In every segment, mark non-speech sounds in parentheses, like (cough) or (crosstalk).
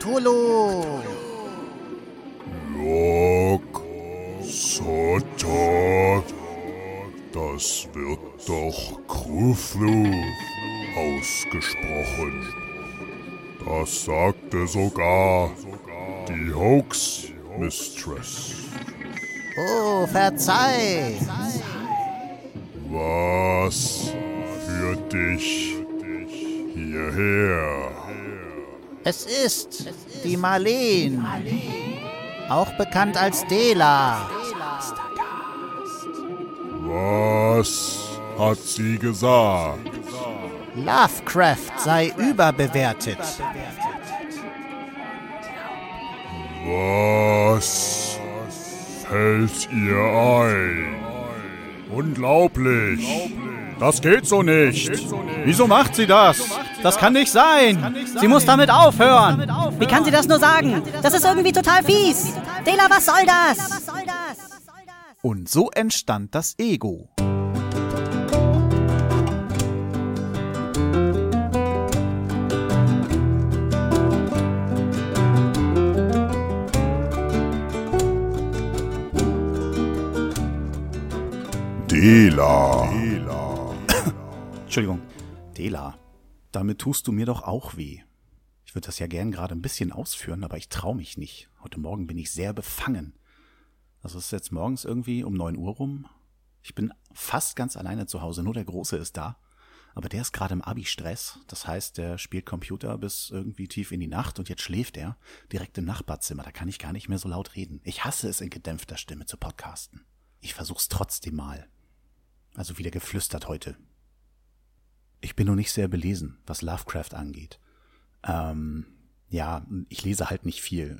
Cthulhu. Lok Sota. Das wird doch Cthulhu ausgesprochen. Das sagte sogar die Hoax Mistress. Oh, verzeih. Was führt dich hierher? Es ist die Marleen. Auch bekannt als Dela. Was hat sie gesagt? Lovecraft sei überbewertet. Was fällt ihr ein? Unglaublich. Das geht so nicht. Wieso macht sie das? Das kann nicht sein. Sie muss damit aufhören. Wie kann sie das nur sagen? Das ist irgendwie total fies. Dela, was soll das? Und so entstand das Ego. Dela. Entschuldigung. Dela, damit tust du mir doch auch weh. Ich würde das ja gern gerade ein bisschen ausführen, aber ich traue mich nicht. Heute Morgen bin ich sehr befangen. Also es ist jetzt morgens irgendwie um neun Uhr rum. Ich bin fast ganz alleine zu Hause, nur der Große ist da. Aber der ist gerade im Abi-Stress. Das heißt, der spielt Computer bis irgendwie tief in die Nacht und jetzt schläft er direkt im Nachbarzimmer. Da kann ich gar nicht mehr so laut reden. Ich hasse es, in gedämpfter Stimme zu podcasten. Ich versuch's trotzdem mal. Also wieder geflüstert heute. Ich bin noch nicht sehr belesen, was Lovecraft angeht. Ähm, ja, ich lese halt nicht viel.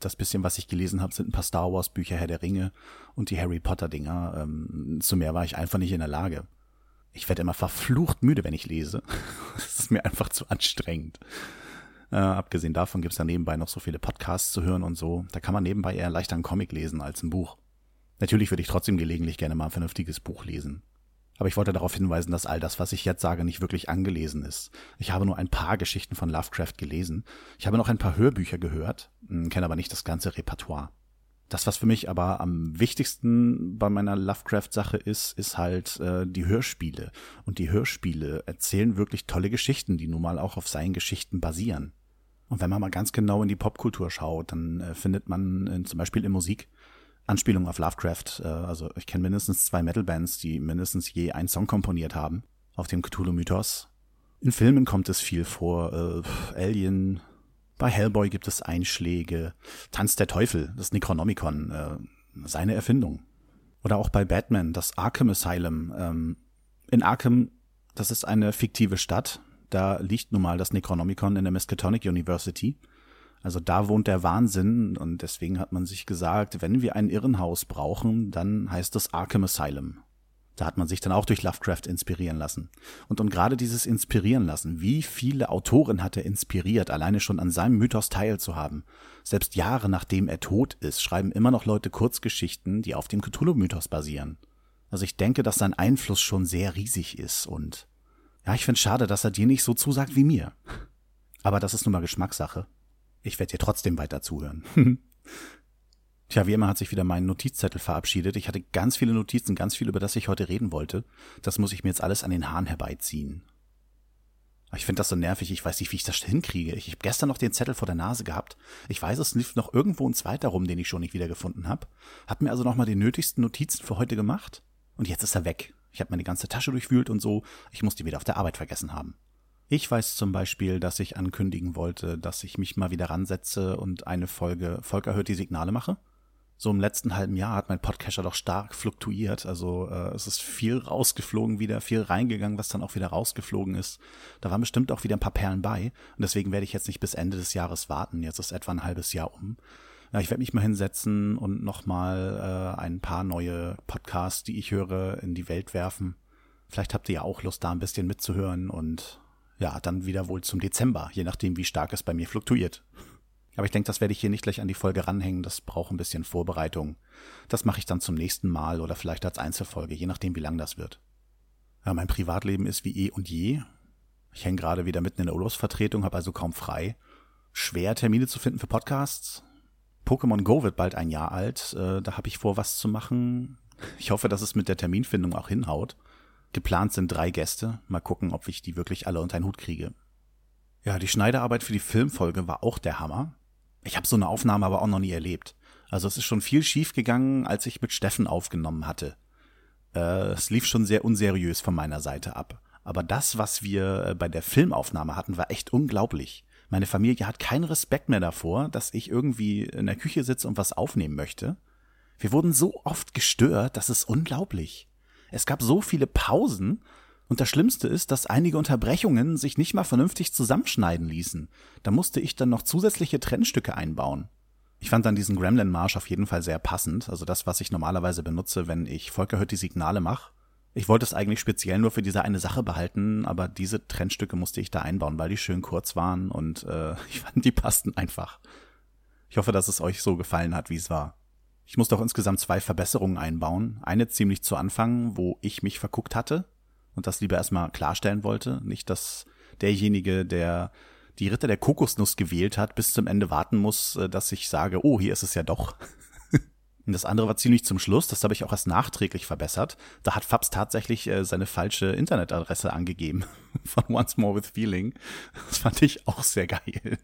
Das bisschen, was ich gelesen habe, sind ein paar Star Wars Bücher, Herr der Ringe und die Harry Potter Dinger. Ähm, zu mehr war ich einfach nicht in der Lage. Ich werde immer verflucht müde, wenn ich lese. (laughs) Das ist mir einfach zu anstrengend. Äh, abgesehen davon gibt's da nebenbei noch so viele Podcasts zu hören und so. Da kann man nebenbei eher leichter einen Comic lesen als ein Buch. Natürlich würde ich trotzdem gelegentlich gerne mal ein vernünftiges Buch lesen. Aber ich wollte darauf hinweisen, dass all das, was ich jetzt sage, nicht wirklich angelesen ist. Ich habe nur ein paar Geschichten von Lovecraft gelesen. Ich habe noch ein paar Hörbücher gehört, hm, kenne aber nicht das ganze Repertoire. Das, was für mich aber am wichtigsten bei meiner Lovecraft-Sache ist, ist halt äh, die Hörspiele. Und die Hörspiele erzählen wirklich tolle Geschichten, die nun mal auch auf seinen Geschichten basieren. Und wenn man mal ganz genau in die Popkultur schaut, dann äh, findet man äh, zum Beispiel in Musik Anspielungen auf Lovecraft. Äh, also ich kenne mindestens zwei Metal-Bands, die mindestens je einen Song komponiert haben auf dem Cthulhu-Mythos. In Filmen kommt es viel vor. Äh, Alien, bei Hellboy gibt es Einschläge. Tanz der Teufel, das Necronomicon, äh, seine Erfindung. Oder auch bei Batman, das Arkham Asylum. Ähm, in Arkham, das ist eine fiktive Stadt. Da liegt nun mal das Necronomicon in der Miskatonic University. Also da wohnt der Wahnsinn und deswegen hat man sich gesagt, wenn wir ein Irrenhaus brauchen, dann heißt es Arkham Asylum. Da hat man sich dann auch durch Lovecraft inspirieren lassen. Und, und gerade dieses Inspirieren lassen, wie viele Autoren hat er inspiriert, alleine schon an seinem Mythos teilzuhaben. Selbst Jahre nachdem er tot ist, schreiben immer noch Leute Kurzgeschichten, die auf dem Cthulhu-Mythos basieren. Also ich denke, dass sein Einfluss schon sehr riesig ist und ja, ich finde schade, dass er dir nicht so zusagt wie mir. Aber das ist nun mal Geschmackssache. Ich werde dir trotzdem weiter zuhören. (laughs) Tja, wie immer hat sich wieder mein Notizzettel verabschiedet. Ich hatte ganz viele Notizen, ganz viel, über das ich heute reden wollte. Das muss ich mir jetzt alles an den Haaren herbeiziehen. Ich finde das so nervig, ich weiß nicht, wie ich das hinkriege. Ich habe gestern noch den Zettel vor der Nase gehabt. Ich weiß, es lief noch irgendwo ein zweiter rum, den ich schon nicht wiedergefunden habe. Hab mir also nochmal die nötigsten Notizen für heute gemacht. Und jetzt ist er weg. Ich habe meine ganze Tasche durchwühlt und so. Ich muss die wieder auf der Arbeit vergessen haben. Ich weiß zum Beispiel, dass ich ankündigen wollte, dass ich mich mal wieder ransetze und eine Folge Volker hört die Signale mache. So im letzten halben Jahr hat mein Podcatcher doch stark fluktuiert. Also äh, es ist viel rausgeflogen wieder, viel reingegangen, was dann auch wieder rausgeflogen ist. Da waren bestimmt auch wieder ein paar Perlen bei. Und deswegen werde ich jetzt nicht bis Ende des Jahres warten. Jetzt ist etwa ein halbes Jahr um. Ja, ich werde mich mal hinsetzen und nochmal äh, ein paar neue Podcasts, die ich höre, in die Welt werfen. Vielleicht habt ihr ja auch Lust, da ein bisschen mitzuhören und ja, dann wieder wohl zum Dezember, je nachdem, wie stark es bei mir fluktuiert. Aber ich denke, das werde ich hier nicht gleich an die Folge ranhängen. Das braucht ein bisschen Vorbereitung. Das mache ich dann zum nächsten Mal oder vielleicht als Einzelfolge, je nachdem, wie lang das wird. Ja, mein Privatleben ist wie eh und je. Ich hänge gerade wieder mitten in der Urlaubsvertretung, habe also kaum frei. schwer, Termine zu finden für Podcasts. Pokémon Go wird bald ein Jahr alt. Äh, da habe ich vor, was zu machen. Ich hoffe, dass es mit der Terminfindung auch hinhaut. Geplant sind drei Gäste. Mal gucken, ob ich die wirklich alle unter einen Hut kriege. Ja, die Schneiderarbeit für die Filmfolge war auch der Hammer. Ich habe so eine Aufnahme aber auch noch nie erlebt. Also es ist schon viel schief gegangen, als ich mit Steffen aufgenommen hatte. Äh, es lief schon sehr unseriös von meiner Seite ab. Aber das, was wir äh, bei der Filmaufnahme hatten, war echt unglaublich. Meine Familie hat keinen Respekt mehr davor, dass ich irgendwie in der Küche sitze und was aufnehmen möchte. Wir wurden so oft gestört, das ist unglaublich. Es gab so viele Pausen und das Schlimmste ist, dass einige Unterbrechungen sich nicht mal vernünftig zusammenschneiden ließen. Da musste ich dann noch zusätzliche Trennstücke einbauen. Ich fand dann diesen Gremlin-Marsch auf jeden Fall sehr passend, also das, was ich normalerweise benutze, wenn ich Volker Hört die Signale mache. Ich wollte es eigentlich speziell nur für diese eine Sache behalten, aber diese Trennstücke musste ich da einbauen, weil die schön kurz waren und äh, (laughs) ich fand, die passten einfach. Ich hoffe, dass es euch so gefallen hat, wie es war. Ich musste auch insgesamt zwei Verbesserungen einbauen. Eine ziemlich zu Anfang, wo ich mich verguckt hatte und das lieber erstmal klarstellen wollte. Nicht, dass derjenige, der die Ritter der Kokosnuss gewählt hat, bis zum Ende warten muss, äh, dass ich sage, oh, hier ist es ja doch. (laughs) Und das andere war ziemlich zum Schluss, das habe ich auch erst nachträglich verbessert. Da hat Fabs tatsächlich äh, seine falsche Internetadresse angegeben (laughs) von Once More with Feeling. Das fand ich auch sehr geil.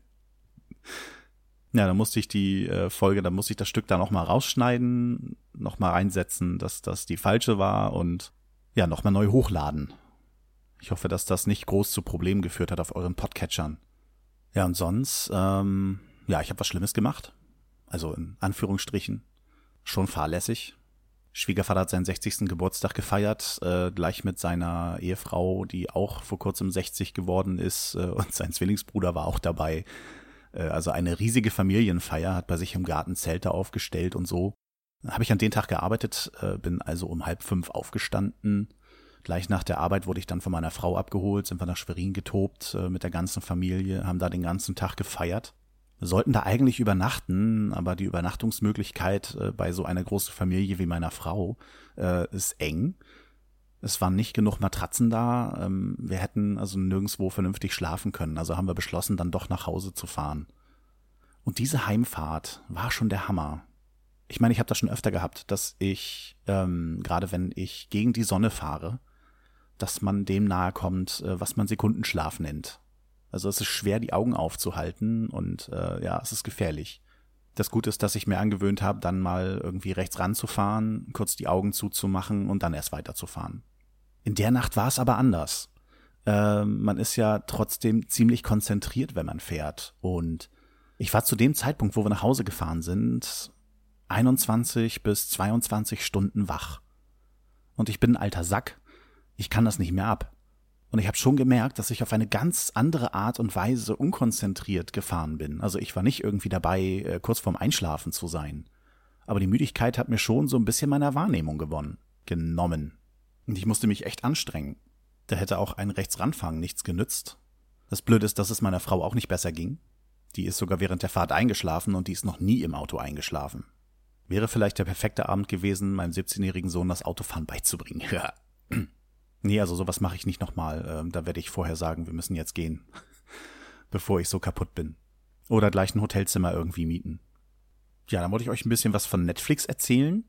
Ja, da musste ich die äh, Folge, da musste ich das Stück da nochmal rausschneiden, nochmal reinsetzen, dass das die falsche war und ja, nochmal neu hochladen. Ich hoffe, dass das nicht groß zu Problemen geführt hat auf euren Podcatchern. Ja, und sonst, ähm, ja, ich habe was Schlimmes gemacht. Also in Anführungsstrichen. Schon fahrlässig. Schwiegervater hat seinen 60. Geburtstag gefeiert, äh, gleich mit seiner Ehefrau, die auch vor kurzem 60 geworden ist, äh, und sein Zwillingsbruder war auch dabei. Äh, also eine riesige Familienfeier, hat bei sich im Garten Zelte aufgestellt und so. Habe ich an den Tag gearbeitet, äh, bin also um halb fünf aufgestanden, Gleich nach der Arbeit wurde ich dann von meiner Frau abgeholt, sind wir nach Schwerin getobt äh, mit der ganzen Familie, haben da den ganzen Tag gefeiert. Sollten da eigentlich übernachten, aber die Übernachtungsmöglichkeit bei so einer großen Familie wie meiner Frau ist eng. Es waren nicht genug Matratzen da. Ähm, wir hätten also nirgendwo vernünftig schlafen können. Also haben wir beschlossen, dann doch nach Hause zu fahren. Und diese Heimfahrt war schon der Hammer. Ich meine, ich habe das schon öfter gehabt, dass ich, ähm, gerade wenn ich gegen die Sonne fahre, dass man dem nahe kommt, äh, was man Sekundenschlaf nennt. Also es ist schwer, die Augen aufzuhalten und äh, ja, es ist gefährlich. Das Gute ist, dass ich mir angewöhnt habe, dann mal irgendwie rechts ranzufahren, kurz die Augen zuzumachen und dann erst weiterzufahren. In der Nacht war es aber anders. Äh, man ist ja trotzdem ziemlich konzentriert, wenn man fährt. Und ich war zu dem Zeitpunkt, wo wir nach Hause gefahren sind, 21 bis 22 Stunden wach. Und ich bin ein alter Sack ich kann das nicht mehr ab. Und ich habe schon gemerkt, dass ich auf eine ganz andere Art und Weise unkonzentriert gefahren bin. Also ich war nicht irgendwie dabei, äh, kurz vorm Einschlafen zu sein. Aber die Müdigkeit hat mir schon so ein bisschen meiner Wahrnehmung gewonnen, genommen. Und ich musste mich echt anstrengen. Da hätte auch ein Rechtsranfahren nichts genützt. Das Blöde ist, dass es meiner Frau auch nicht besser ging. Die ist sogar während der Fahrt eingeschlafen und die ist noch nie im Auto eingeschlafen. Wäre vielleicht der perfekte Abend gewesen, meinem 17-jährigen Sohn das Autofahren beizubringen. Ja. (clears throat) Nee, also sowas mache ich nicht nochmal. Ähm, da werde ich vorher sagen, wir müssen jetzt gehen, (laughs) bevor ich so kaputt bin. Oder gleich ein Hotelzimmer irgendwie mieten. Ja, dann wollte ich euch ein bisschen was von Netflix erzählen.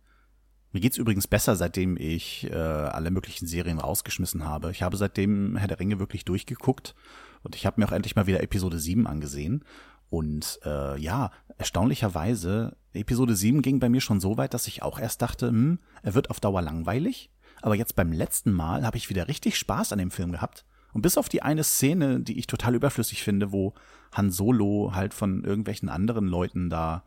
Mir geht's übrigens besser, seitdem ich äh, alle möglichen Serien rausgeschmissen habe. Ich habe seitdem Herr der Ringe wirklich durchgeguckt und ich habe mir auch endlich mal wieder Episode 7 angesehen. Und äh, ja, erstaunlicherweise, Episode 7 ging bei mir schon so weit, dass ich auch erst dachte, hm, er wird auf Dauer langweilig. Aber jetzt beim letzten Mal habe ich wieder richtig Spaß an dem Film gehabt. Und bis auf die eine Szene, die ich total überflüssig finde, wo Han Solo halt von irgendwelchen anderen Leuten da,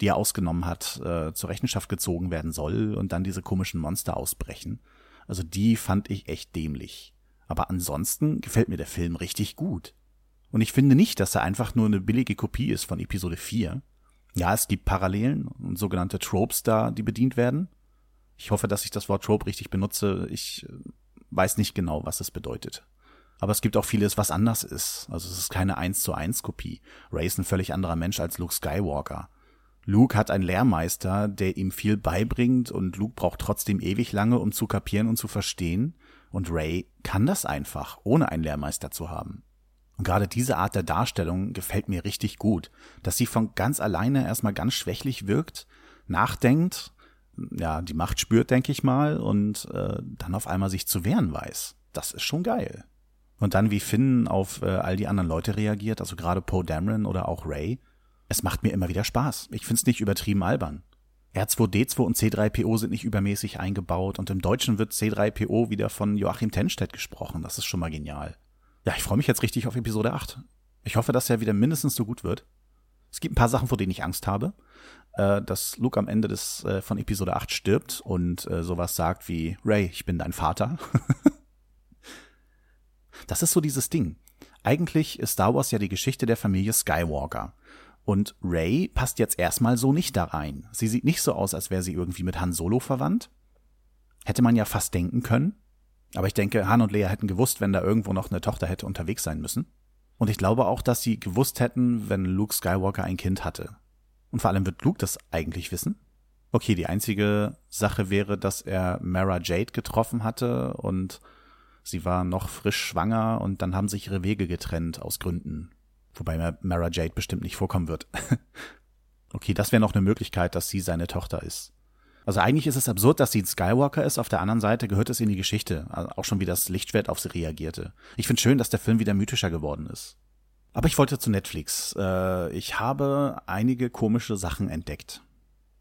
die er ausgenommen hat, äh, zur Rechenschaft gezogen werden soll und dann diese komischen Monster ausbrechen. Also die fand ich echt dämlich. Aber ansonsten gefällt mir der Film richtig gut. Und ich finde nicht, dass er einfach nur eine billige Kopie ist von Episode 4. Ja, es gibt Parallelen und sogenannte Tropes da, die bedient werden. Ich hoffe, dass ich das Wort Trope richtig benutze. Ich äh, weiß nicht genau, was es bedeutet. Aber es gibt auch vieles, was anders ist. Also es ist keine 1 zu 1 Kopie. Ray ist ein völlig anderer Mensch als Luke Skywalker. Luke hat einen Lehrmeister, der ihm viel beibringt und Luke braucht trotzdem ewig lange, um zu kapieren und zu verstehen. Und Ray kann das einfach, ohne einen Lehrmeister zu haben. Und gerade diese Art der Darstellung gefällt mir richtig gut, dass sie von ganz alleine erstmal ganz schwächlich wirkt, nachdenkt, ja, die Macht spürt, denke ich mal, und äh, dann auf einmal sich zu wehren weiß. Das ist schon geil. Und dann, wie Finn auf äh, all die anderen Leute reagiert, also gerade Poe Dameron oder auch Ray, es macht mir immer wieder Spaß. Ich find's nicht übertrieben albern. R2D2 und C3PO sind nicht übermäßig eingebaut und im Deutschen wird C3PO wieder von Joachim Tenstedt gesprochen. Das ist schon mal genial. Ja, ich freue mich jetzt richtig auf Episode 8. Ich hoffe, dass er wieder mindestens so gut wird. Es gibt ein paar Sachen, vor denen ich Angst habe. Äh, dass Luke am Ende des, äh, von Episode 8 stirbt und äh, sowas sagt wie, Ray, ich bin dein Vater. (laughs) das ist so dieses Ding. Eigentlich ist Star Wars ja die Geschichte der Familie Skywalker. Und Ray passt jetzt erstmal so nicht da rein. Sie sieht nicht so aus, als wäre sie irgendwie mit Han Solo verwandt. Hätte man ja fast denken können. Aber ich denke, Han und Leia hätten gewusst, wenn da irgendwo noch eine Tochter hätte unterwegs sein müssen. Und ich glaube auch, dass sie gewusst hätten, wenn Luke Skywalker ein Kind hatte. Und vor allem wird Luke das eigentlich wissen. Okay, die einzige Sache wäre, dass er Mara Jade getroffen hatte und sie war noch frisch schwanger und dann haben sich ihre Wege getrennt aus Gründen. Wobei Mara Jade bestimmt nicht vorkommen wird. (laughs) okay, das wäre noch eine Möglichkeit, dass sie seine Tochter ist. Also eigentlich ist es absurd, dass sie ein Skywalker ist. Auf der anderen Seite gehört es in die Geschichte. Also auch schon wie das Lichtschwert auf sie reagierte. Ich finde schön, dass der Film wieder mythischer geworden ist. Aber ich wollte zu Netflix. Äh, ich habe einige komische Sachen entdeckt.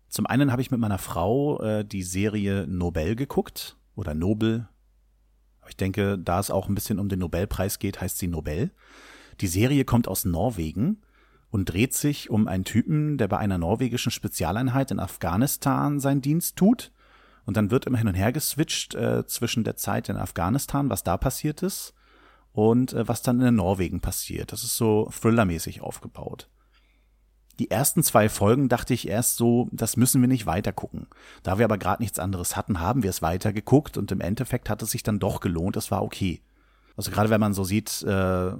Zum einen habe ich mit meiner Frau äh, die Serie Nobel geguckt. Oder Nobel. Ich denke, da es auch ein bisschen um den Nobelpreis geht, heißt sie Nobel. Die Serie kommt aus Norwegen und dreht sich um einen Typen, der bei einer norwegischen Spezialeinheit in Afghanistan seinen Dienst tut. Und dann wird immer hin und her geswitcht äh, zwischen der Zeit in Afghanistan, was da passiert ist, und äh, was dann in Norwegen passiert. Das ist so thrillermäßig aufgebaut. Die ersten zwei Folgen dachte ich erst so, das müssen wir nicht weiter gucken. Da wir aber gerade nichts anderes hatten, haben wir es weiter geguckt und im Endeffekt hat es sich dann doch gelohnt, es war okay. Also gerade wenn man so sieht, äh,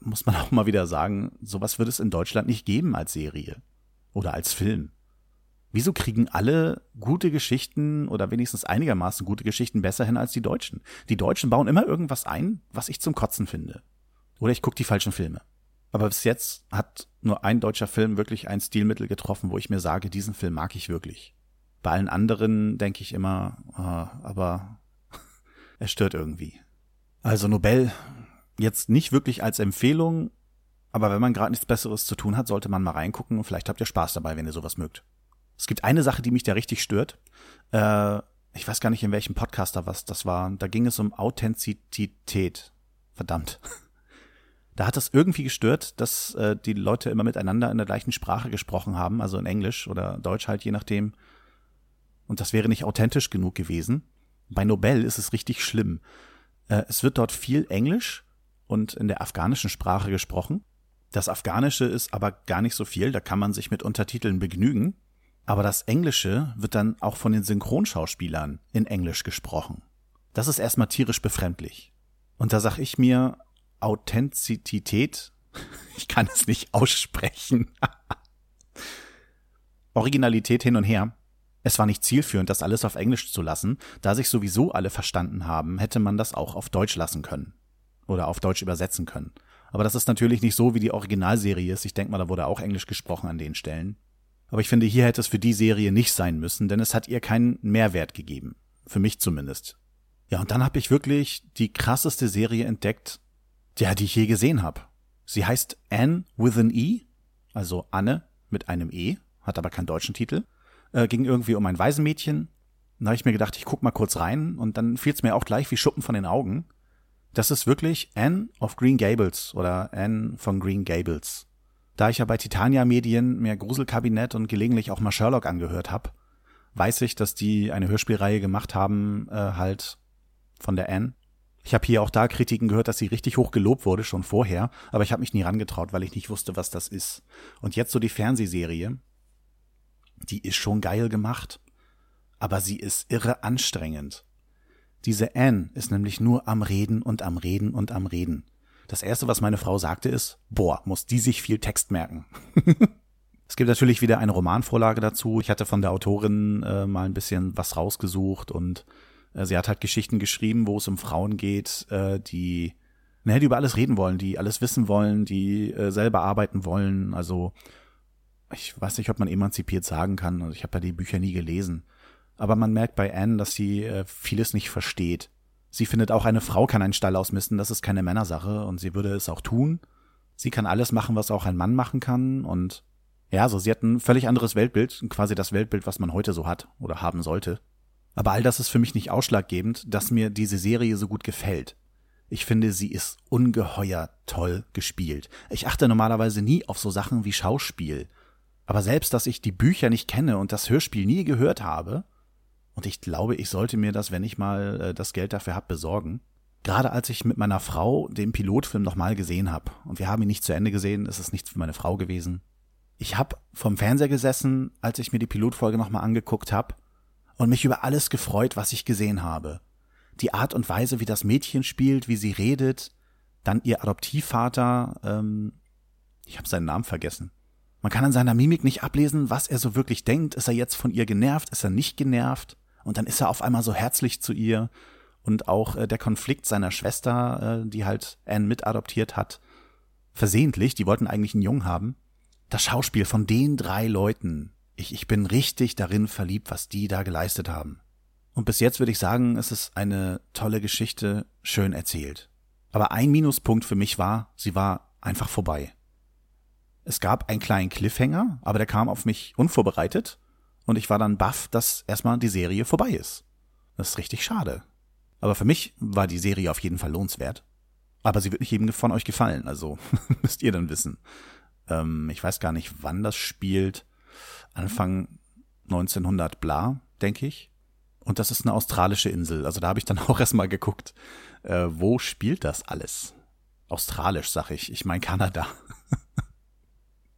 muss man (laughs) auch mal wieder sagen, sowas wird es in Deutschland nicht geben als Serie oder als Film. Wieso kriegen alle gute Geschichten oder wenigstens einigermaßen gute Geschichten besser hin als die Deutschen? Die Deutschen bauen immer irgendwas ein, was ich zum Kotzen finde. Oder ich gucke die falschen Filme. Aber bis jetzt hat nur ein deutscher Film wirklich ein Stilmittel getroffen, wo ich mir sage, diesen Film mag ich wirklich. Bei allen anderen denke ich immer, ah, aber (laughs) er stört irgendwie. Also Nobel jetzt nicht wirklich als Empfehlung, aber wenn man gerade nichts Besseres zu tun hat, sollte man mal reingucken und vielleicht habt ihr Spaß dabei, wenn ihr sowas mögt. Es gibt eine Sache, die mich da richtig stört. Äh, ich weiß gar nicht, in welchem Podcaster was das war. Da ging es um Authentizität. Verdammt. (laughs) Da hat es irgendwie gestört, dass äh, die Leute immer miteinander in der gleichen Sprache gesprochen haben, also in Englisch oder Deutsch halt, je nachdem. Und das wäre nicht authentisch genug gewesen. Bei Nobel ist es richtig schlimm. Äh, es wird dort viel Englisch und in der afghanischen Sprache gesprochen. Das Afghanische ist aber gar nicht so viel, da kann man sich mit Untertiteln begnügen. Aber das Englische wird dann auch von den Synchronschauspielern in Englisch gesprochen. Das ist erstmal tierisch befremdlich. Und da sag ich mir, Authentizität, (laughs) ich kann es nicht aussprechen. (laughs) Originalität hin und her. Es war nicht zielführend, das alles auf Englisch zu lassen. Da sich sowieso alle verstanden haben, hätte man das auch auf Deutsch lassen können oder auf Deutsch übersetzen können. Aber das ist natürlich nicht so, wie die Originalserie ist. Ich denke mal, da wurde auch Englisch gesprochen an den Stellen. Aber ich finde, hier hätte es für die Serie nicht sein müssen, denn es hat ihr keinen Mehrwert gegeben. Für mich zumindest. Ja, und dann habe ich wirklich die krasseste Serie entdeckt, ja, die ich je gesehen habe. Sie heißt Anne with an E, also Anne mit einem E, hat aber keinen deutschen Titel. Äh, ging irgendwie um ein Waisenmädchen. Da habe ich mir gedacht, ich guck mal kurz rein und dann fiel es mir auch gleich wie Schuppen von den Augen. Das ist wirklich Anne of Green Gables oder Anne von Green Gables. Da ich ja bei Titania Medien mehr Gruselkabinett und gelegentlich auch mal Sherlock angehört habe, weiß ich, dass die eine Hörspielreihe gemacht haben, äh, halt von der Anne. Ich habe hier auch da Kritiken gehört, dass sie richtig hoch gelobt wurde, schon vorher, aber ich habe mich nie rangetraut, weil ich nicht wusste, was das ist. Und jetzt so die Fernsehserie, die ist schon geil gemacht, aber sie ist irre anstrengend. Diese Anne ist nämlich nur am Reden und am Reden und am Reden. Das erste, was meine Frau sagte, ist, boah, muss die sich viel Text merken. (laughs) es gibt natürlich wieder eine Romanvorlage dazu. Ich hatte von der Autorin äh, mal ein bisschen was rausgesucht und äh, sie hat halt Geschichten geschrieben, wo es um Frauen geht, äh, die ne, die über alles reden wollen, die alles wissen wollen, die äh, selber arbeiten wollen. Also ich weiß nicht, ob man emanzipiert sagen kann. Also ich habe ja die Bücher nie gelesen. Aber man merkt bei Anne, dass sie äh, vieles nicht versteht. Sie findet auch, eine Frau kann einen Stall ausmisten, das ist keine Männersache und sie würde es auch tun. Sie kann alles machen, was auch ein Mann machen kann und ja, so sie hat ein völlig anderes Weltbild, quasi das Weltbild, was man heute so hat oder haben sollte. Aber all das ist für mich nicht ausschlaggebend, dass mir diese Serie so gut gefällt. Ich finde, sie ist ungeheuer toll gespielt. Ich achte normalerweise nie auf so Sachen wie Schauspiel. Aber selbst, dass ich die Bücher nicht kenne und das Hörspiel nie gehört habe, und ich glaube, ich sollte mir das, wenn ich mal äh, das Geld dafür habe, besorgen. Gerade als ich mit meiner Frau den Pilotfilm nochmal gesehen habe, und wir haben ihn nicht zu Ende gesehen, ist es nichts für meine Frau gewesen. Ich habe vom Fernseher gesessen, als ich mir die Pilotfolge nochmal angeguckt habe, und mich über alles gefreut, was ich gesehen habe. Die Art und Weise, wie das Mädchen spielt, wie sie redet, dann ihr Adoptivvater, ähm, ich habe seinen Namen vergessen. Man kann an seiner Mimik nicht ablesen, was er so wirklich denkt. Ist er jetzt von ihr genervt? Ist er nicht genervt? Und dann ist er auf einmal so herzlich zu ihr. Und auch äh, der Konflikt seiner Schwester, äh, die halt Anne mit adoptiert hat, versehentlich, die wollten eigentlich einen Jungen haben. Das Schauspiel von den drei Leuten, ich, ich bin richtig darin verliebt, was die da geleistet haben. Und bis jetzt würde ich sagen, es ist eine tolle Geschichte, schön erzählt. Aber ein Minuspunkt für mich war, sie war einfach vorbei. Es gab einen kleinen Cliffhanger, aber der kam auf mich unvorbereitet und ich war dann baff, dass erstmal die Serie vorbei ist. Das ist richtig schade. Aber für mich war die Serie auf jeden Fall lohnenswert. Aber sie wird nicht jedem von euch gefallen, also (laughs) müsst ihr dann wissen. Ähm, ich weiß gar nicht, wann das spielt. Anfang 1900 bla, denke ich. Und das ist eine australische Insel. Also da habe ich dann (laughs) auch erstmal geguckt, äh, wo spielt das alles? Australisch, sag ich. Ich meine Kanada. (laughs)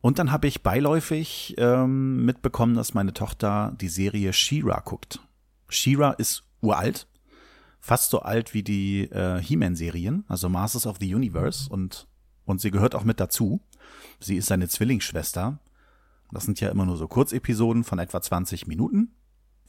Und dann habe ich beiläufig ähm, mitbekommen, dass meine Tochter die Serie She-Ra guckt. She-Ra ist uralt, fast so alt wie die äh, He-Man-Serien, also Masters of the Universe und, und sie gehört auch mit dazu. Sie ist seine Zwillingsschwester. Das sind ja immer nur so Kurzepisoden von etwa 20 Minuten.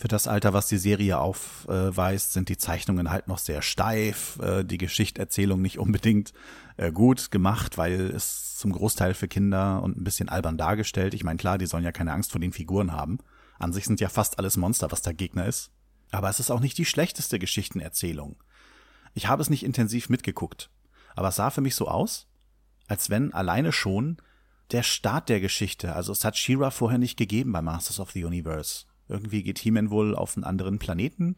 Für das Alter, was die Serie aufweist, sind die Zeichnungen halt noch sehr steif, äh, die Geschichterzählung nicht unbedingt äh, gut gemacht, weil es zum Großteil für Kinder und ein bisschen albern dargestellt. Ich meine, klar, die sollen ja keine Angst vor den Figuren haben. An sich sind ja fast alles Monster, was der Gegner ist. Aber es ist auch nicht die schlechteste Geschichtenerzählung. Ich habe es nicht intensiv mitgeguckt, aber es sah für mich so aus, als wenn alleine schon der Start der Geschichte, also es hat Shira vorher nicht gegeben bei Masters of the Universe. Irgendwie geht He-Man wohl auf einen anderen Planeten,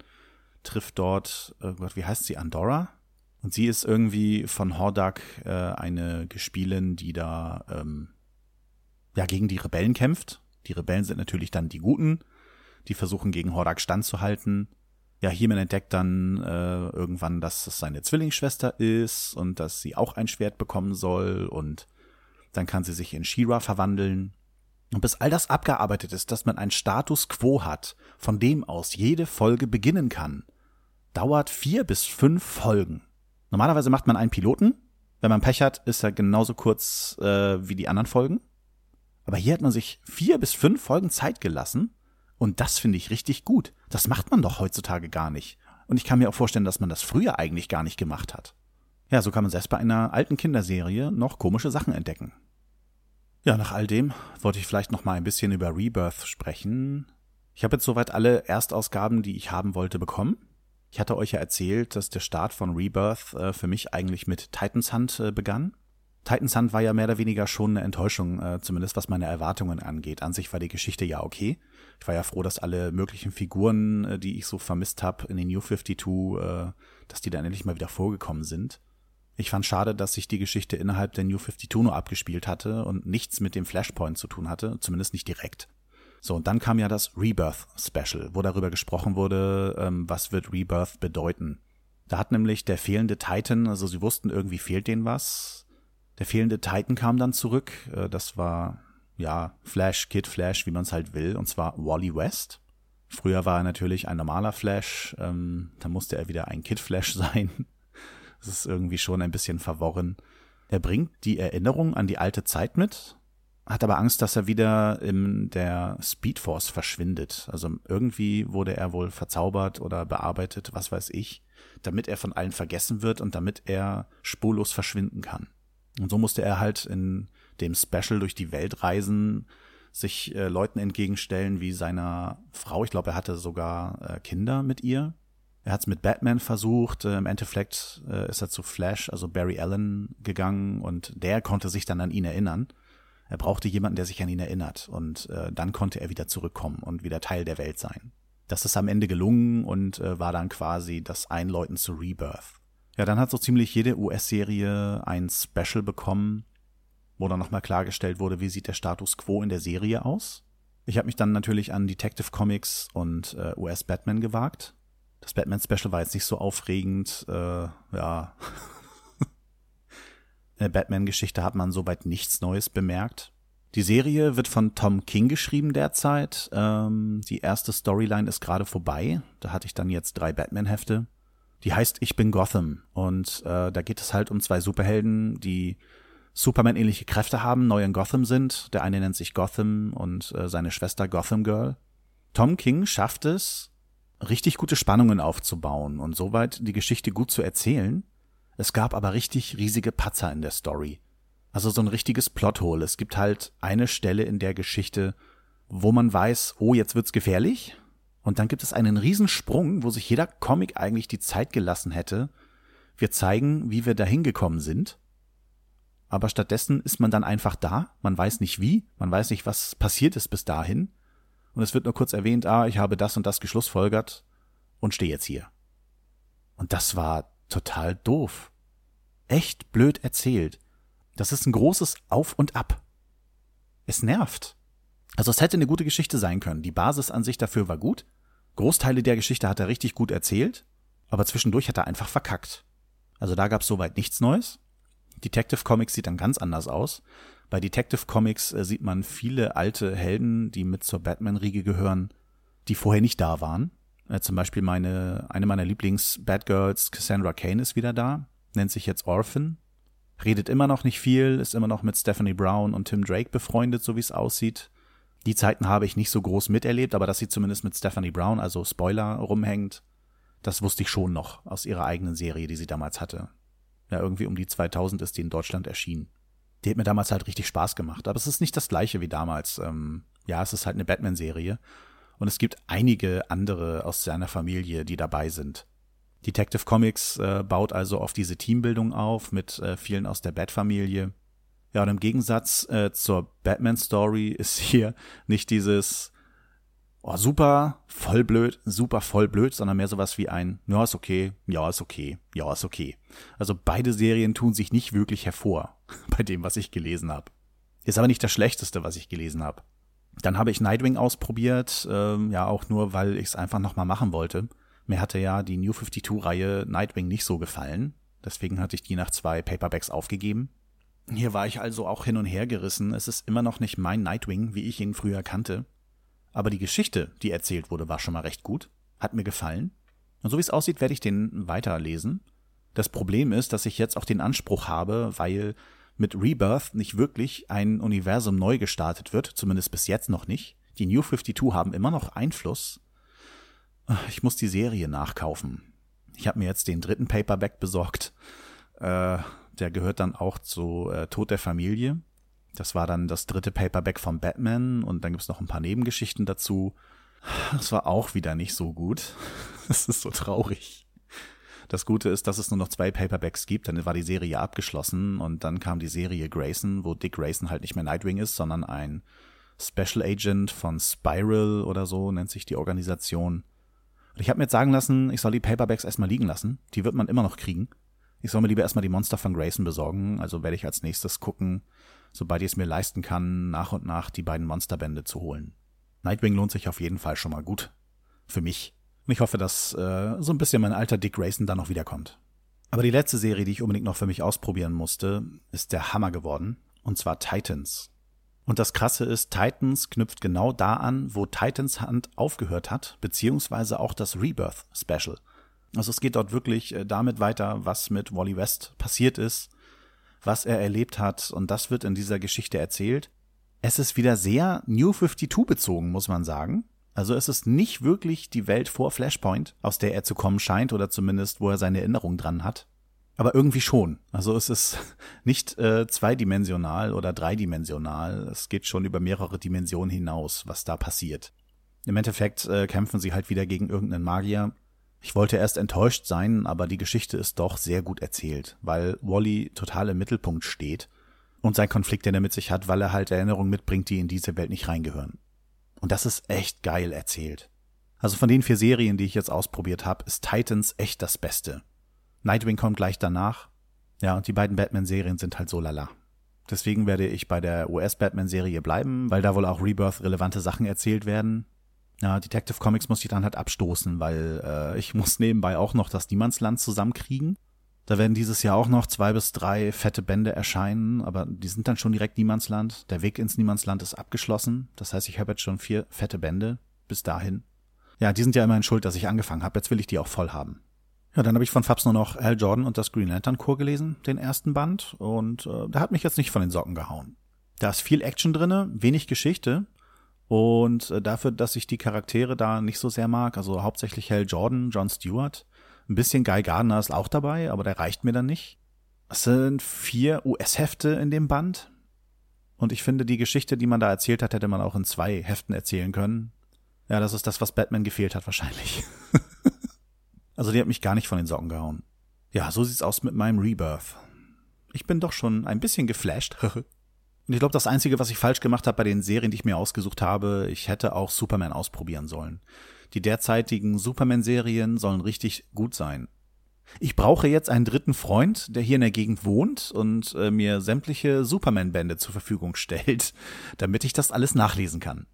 trifft dort, oh Gott, wie heißt sie, Andorra? Und sie ist irgendwie von Hordak äh, eine Gespielin, die da ähm, ja gegen die Rebellen kämpft. Die Rebellen sind natürlich dann die Guten, die versuchen gegen Hordak standzuhalten. Ja, He-Man entdeckt dann äh, irgendwann, dass es seine Zwillingsschwester ist und dass sie auch ein Schwert bekommen soll und dann kann sie sich in Shira verwandeln und bis all das abgearbeitet ist, dass man ein Status quo hat, von dem aus jede Folge beginnen kann, dauert vier bis fünf Folgen. Normalerweise macht man einen Piloten. Wenn man Pech hat, ist er genauso kurz äh, wie die anderen Folgen. Aber hier hat man sich vier bis fünf Folgen Zeit gelassen. Und das finde ich richtig gut. Das macht man doch heutzutage gar nicht. Und ich kann mir auch vorstellen, dass man das früher eigentlich gar nicht gemacht hat. Ja, so kann man selbst bei einer alten Kinderserie noch komische Sachen entdecken. Ja, nach all dem wollte ich vielleicht noch mal ein bisschen über Rebirth sprechen. Ich habe jetzt soweit alle Erstausgaben, die ich haben wollte, bekommen. Ich hatte euch ja erzählt, dass der Start von Rebirth äh, für mich eigentlich mit Titans Hand äh, begann. Titans Hand war ja mehr oder weniger schon eine Enttäuschung, äh, zumindest was meine Erwartungen angeht. An sich war die Geschichte ja okay. Ich war ja froh, dass alle möglichen Figuren, die ich so vermisst habe in den New 52, äh, dass die dann endlich mal wieder vorgekommen sind. Ich fand schade, dass sich die Geschichte innerhalb der New 52 nur abgespielt hatte und nichts mit dem Flashpoint zu tun hatte, zumindest nicht direkt. So, und dann kam ja das Rebirth Special, wo darüber gesprochen wurde, ähm, was wird Rebirth bedeuten. Da hat nämlich der fehlende Titan, also sie wussten, irgendwie fehlt denen was. Der fehlende Titan kam dann zurück. Äh, das war, ja, Flash, Kid Flash, wie man es halt will, und zwar Wally West. Früher war er natürlich ein normaler Flash, ähm, dann musste er wieder ein Kid Flash (laughs) sein. Das ist irgendwie schon ein bisschen verworren. Er bringt die Erinnerung an die alte Zeit mit, hat aber Angst, dass er wieder in der Speedforce verschwindet. Also irgendwie wurde er wohl verzaubert oder bearbeitet, was weiß ich. damit er von allen vergessen wird und damit er spurlos verschwinden kann. Und so musste er halt in dem Special durch die Welt reisen, sich äh, Leuten entgegenstellen wie seiner Frau. Ich glaube, er hatte sogar äh, Kinder mit ihr. Er hat es mit Batman versucht. Äh, Im Endeffekt äh, ist er zu Flash, also Barry Allen, gegangen und der konnte sich dann an ihn erinnern. Er brauchte jemanden, der sich an ihn erinnert und äh, dann konnte er wieder zurückkommen und wieder Teil der Welt sein. Das ist am Ende gelungen und war dann quasi das Einläuten zu Rebirth. Ja, dann hat so ziemlich jede US-Serie ein Special bekommen, wo dann nochmal klargestellt wurde, wie sieht der Status quo in der Serie aus. Ich habe mich dann natürlich an Detective Comics und äh, US Batman gewagt. Das Batman Special war jetzt nicht so aufregend, äh, ja. (laughs) in der Batman-Geschichte hat man soweit nichts Neues bemerkt. Die Serie wird von Tom King geschrieben derzeit. Ähm, die erste Storyline ist gerade vorbei. Da hatte ich dann jetzt drei Batman-Hefte. Die heißt Ich bin Gotham. Und äh, da geht es halt um zwei Superhelden, die Superman-ähnliche Kräfte haben, neu in Gotham sind. Der eine nennt sich Gotham und äh, seine Schwester Gotham Girl. Tom King schafft es, richtig gute Spannungen aufzubauen und soweit die Geschichte gut zu erzählen. Es gab aber richtig riesige Patzer in der Story. Also so ein richtiges Plothole. Es gibt halt eine Stelle in der Geschichte, wo man weiß, oh, jetzt wird's gefährlich. Und dann gibt es einen Riesensprung, wo sich jeder Comic eigentlich die Zeit gelassen hätte. Wir zeigen, wie wir dahin gekommen sind. Aber stattdessen ist man dann einfach da. Man weiß nicht wie. Man weiß nicht, was passiert ist bis dahin. Und es wird nur kurz erwähnt, ah, ich habe das und das geschlussfolgert und stehe jetzt hier. Und das war total doof. Echt blöd erzählt. Das ist ein großes Auf und Ab. Es nervt. Also es hätte eine gute Geschichte sein können. Die Basis an sich dafür war gut. Großteile der Geschichte hat er richtig gut erzählt, aber zwischendurch hat er einfach verkackt. Also da gab es soweit nichts Neues. Detective Comics sieht dann ganz anders aus. Bei Detective Comics äh, sieht man viele alte Helden, die mit zur Batman-Riege gehören, die vorher nicht da waren. Äh, zum Beispiel meine, eine meiner Lieblings-Batgirls, Cassandra Kane, ist wieder da, nennt sich jetzt Orphan, redet immer noch nicht viel, ist immer noch mit Stephanie Brown und Tim Drake befreundet, so wie es aussieht. Die Zeiten habe ich nicht so groß miterlebt, aber dass sie zumindest mit Stephanie Brown, also Spoiler, rumhängt, das wusste ich schon noch aus ihrer eigenen Serie, die sie damals hatte. Ja, irgendwie um die 2000 ist die in Deutschland erschienen. Die hat mir damals halt richtig Spaß gemacht, aber es ist nicht das gleiche wie damals. Ähm, ja, es ist halt eine Batman-Serie und es gibt einige andere aus seiner Familie, die dabei sind. Detective Comics äh, baut also auf diese Teambildung auf mit äh, vielen aus der Bat-Familie. Ja, und im Gegensatz äh, zur Batman-Story ist hier nicht dieses oh, super voll blöd, super voll blöd, sondern mehr sowas wie ein ja, ist okay, ja, ist okay, ja, ist okay. Also beide Serien tun sich nicht wirklich hervor (laughs) bei dem, was ich gelesen habe. Ist aber nicht das Schlechteste, was ich gelesen habe. Dann habe ich Nightwing ausprobiert, ähm, ja auch nur, weil ich es einfach nochmal machen wollte. Mir hatte ja die New 52-Reihe Nightwing nicht so gefallen. Deswegen hatte ich die nach zwei Paperbacks aufgegeben. Hier war ich also auch hin und her gerissen. Es ist immer noch nicht mein Nightwing, wie ich ihn früher kannte. Aber die Geschichte, die erzählt wurde, war schon mal recht gut. Hat mir gefallen. Und so wie es aussieht, werde ich den weiterlesen. Das Problem ist, dass ich jetzt auch den Anspruch habe, weil mit Rebirth nicht wirklich ein Universum neu gestartet wird, zumindest bis jetzt noch nicht. Die New 52 haben immer noch Einfluss ich muss die Serie nachkaufen. Ich habe mir jetzt den dritten Paperback besorgt. Äh, der gehört dann auch zu äh, Tod der Familie. Das war dann das dritte Paperback von Batman und dann gibt's noch ein paar Nebengeschichten dazu. Das war auch wieder nicht so gut. (laughs) Das ist so traurig. Das Gute ist, dass es nur noch zwei Paperbacks gibt, dann war die Serie abgeschlossen und dann kam die Serie Grayson, wo Dick Grayson halt nicht mehr Nightwing ist, sondern ein Special Agent von Spiral oder so nennt sich die Organisation. Und ich habe mir jetzt sagen lassen, ich soll die Paperbacks erstmal liegen lassen. Die wird man immer noch kriegen. Ich soll mir lieber erstmal die Monster von Grayson besorgen. Also werde ich als nächstes gucken, sobald ich es mir leisten kann, nach und nach die beiden Monsterbände zu holen. Nightwing lohnt sich auf jeden Fall schon mal gut. Für mich. Und ich hoffe, dass äh, so ein bisschen mein alter Dick Grayson da noch wiederkommt. Aber die letzte Serie, die ich unbedingt noch für mich ausprobieren musste, ist der Hammer geworden. Und zwar Titans. Und das Krasse ist, Titans knüpft genau da an, wo Titans Hand aufgehört hat, beziehungsweise auch das Rebirth Special. Also es geht dort wirklich äh, damit weiter, was mit Wally West passiert ist, was er erlebt hat, und das wird in dieser Geschichte erzählt. Es ist wieder sehr New 52 bezogen, muss man sagen. Also es ist nicht wirklich die Welt vor Flashpoint, aus der er zu kommen scheint oder zumindest wo er seine Erinnerung dran hat. Aber irgendwie schon. Also es ist (laughs) nicht äh, zweidimensional oder dreidimensional. Es geht schon über mehrere Dimensionen hinaus, was da passiert. Im Endeffekt äh, kämpfen sie halt wieder gegen irgendeinen Magier. Ich wollte erst enttäuscht sein, aber die Geschichte ist doch sehr gut erzählt, weil Wally total im Mittelpunkt steht und sein Konflikt, den er mit sich hat, weil er halt Erinnerungen mitbringt, die in diese Welt nicht reingehören. Und das ist echt geil erzählt. Also von den vier Serien, die ich jetzt ausprobiert habe, ist Titans echt das Beste. Nightwing kommt gleich danach. Ja, und die beiden Batman-Serien sind halt so lala. Deswegen werde ich bei der US-Batman-Serie bleiben, weil da wohl auch Rebirth-relevante Sachen erzählt werden. Ja, Detective Comics muss ich dann halt abstoßen, weil äh, ich muss nebenbei auch noch das Niemandsland zusammenkriegen. Da werden dieses Jahr auch noch zwei bis drei fette Bände erscheinen, aber die sind dann schon direkt Niemandsland. Der Weg ins Niemandsland ist abgeschlossen. Das heißt, ich habe jetzt schon vier fette Bände bis dahin. Ja, die sind ja immerhin schuld, dass ich angefangen habe. Jetzt will ich die auch voll haben. Ja, dann habe ich von Fabs nur noch Al Jordan und das Green Lantern Chor gelesen, den ersten Band, und äh, der hat mich jetzt nicht von den Socken gehauen. Da ist viel Action drinne, wenig Geschichte, und äh, dafür, dass ich die Charaktere da nicht so sehr mag, also hauptsächlich Hal Jordan, John Stewart, ein bisschen Guy Gardner ist auch dabei, aber der reicht mir dann nicht. Es sind vier US-Hefte in dem Band. Und ich finde, die Geschichte, die man da erzählt hat, hätte man auch in zwei Heften erzählen können. Ja, das ist das, was Batman gefehlt hat, wahrscheinlich. (laughs) also die hat mich gar nicht von den Socken gehauen. Ja, so sieht's aus mit meinem Rebirth. Ich bin doch schon ein bisschen geflasht. (laughs) Und ich glaube, das Einzige, was ich falsch gemacht habe bei den Serien, die ich mir ausgesucht habe, ich hätte auch Superman ausprobieren sollen. Die derzeitigen Superman-Serien sollen richtig gut sein. Ich brauche jetzt einen dritten Freund, der hier in der Gegend wohnt und äh, mir sämtliche Superman-Bände zur Verfügung stellt, (laughs) damit ich das alles nachlesen kann.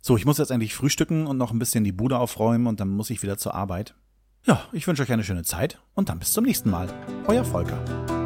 So, ich muss jetzt endlich frühstücken und noch ein bisschen die Bude aufräumen und dann muss ich wieder zur Arbeit. Ja, ich wünsche euch eine schöne Zeit und dann bis zum nächsten Mal. Euer Volker.